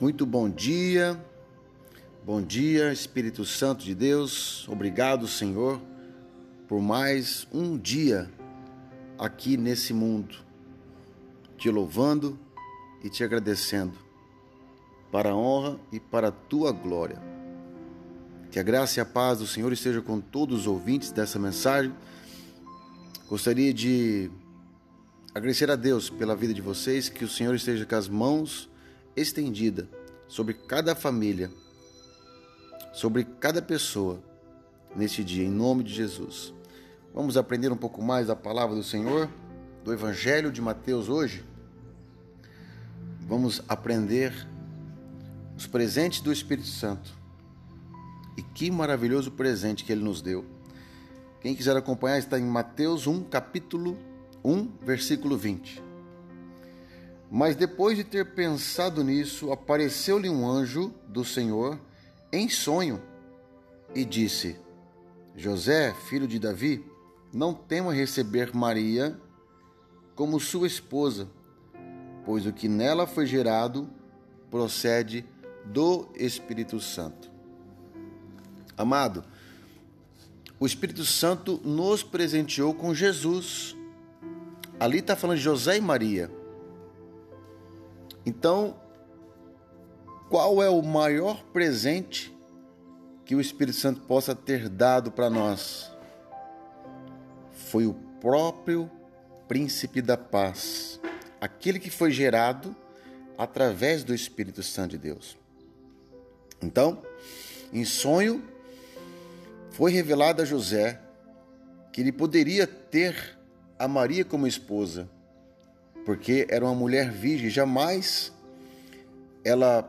Muito bom dia, bom dia, Espírito Santo de Deus. Obrigado, Senhor, por mais um dia aqui nesse mundo, te louvando e te agradecendo, para a honra e para a tua glória. Que a graça e a paz do Senhor esteja com todos os ouvintes dessa mensagem. Gostaria de agradecer a Deus pela vida de vocês, que o Senhor esteja com as mãos estendida sobre cada família, sobre cada pessoa neste dia, em nome de Jesus. Vamos aprender um pouco mais da palavra do Senhor, do Evangelho de Mateus hoje. Vamos aprender os presentes do Espírito Santo. E que maravilhoso presente que ele nos deu. Quem quiser acompanhar está em Mateus 1, capítulo 1, versículo 20. Mas depois de ter pensado nisso, apareceu-lhe um anjo do Senhor em sonho e disse: José, filho de Davi, não tema receber Maria como sua esposa, pois o que nela foi gerado procede do Espírito Santo. Amado, o Espírito Santo nos presenteou com Jesus. Ali está falando de José e Maria. Então, qual é o maior presente que o Espírito Santo possa ter dado para nós? Foi o próprio príncipe da paz, aquele que foi gerado através do Espírito Santo de Deus. Então, em sonho, foi revelado a José que ele poderia ter a Maria como esposa porque era uma mulher virgem, jamais ela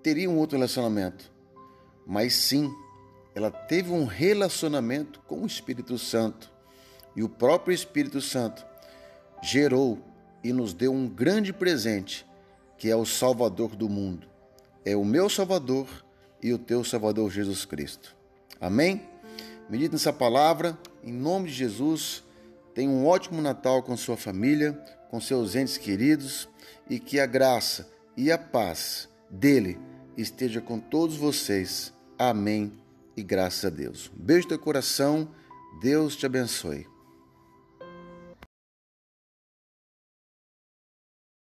teria um outro relacionamento. Mas sim, ela teve um relacionamento com o Espírito Santo. E o próprio Espírito Santo gerou e nos deu um grande presente, que é o Salvador do mundo. É o meu Salvador e o teu Salvador Jesus Cristo. Amém? Medite nessa palavra, em nome de Jesus. Tenha um ótimo Natal com sua família, com seus entes queridos e que a graça e a paz dele esteja com todos vocês. Amém e graças a Deus. Um beijo no teu coração. Deus te abençoe.